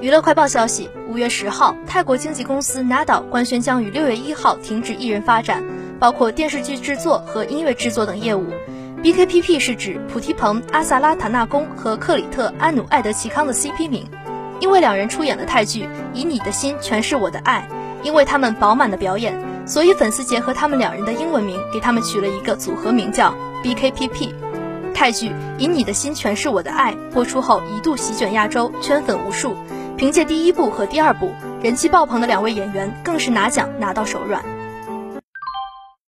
娱乐快报消息：五月十号，泰国经纪公司 Nada 官宣将于六月一号停止艺人发展，包括电视剧制作和音乐制作等业务。BKPP 是指普提蓬、阿萨拉塔纳宫和克里特安努艾德奇康的 CP 名，因为两人出演了泰剧《以你的心全是我的爱》，因为他们饱满的表演，所以粉丝结合他们两人的英文名，给他们取了一个组合名叫 BKPP。泰剧《以你的心诠释我的爱》播出后一度席卷亚洲，圈粉无数。凭借第一部和第二部人气爆棚的两位演员，更是拿奖拿到手软。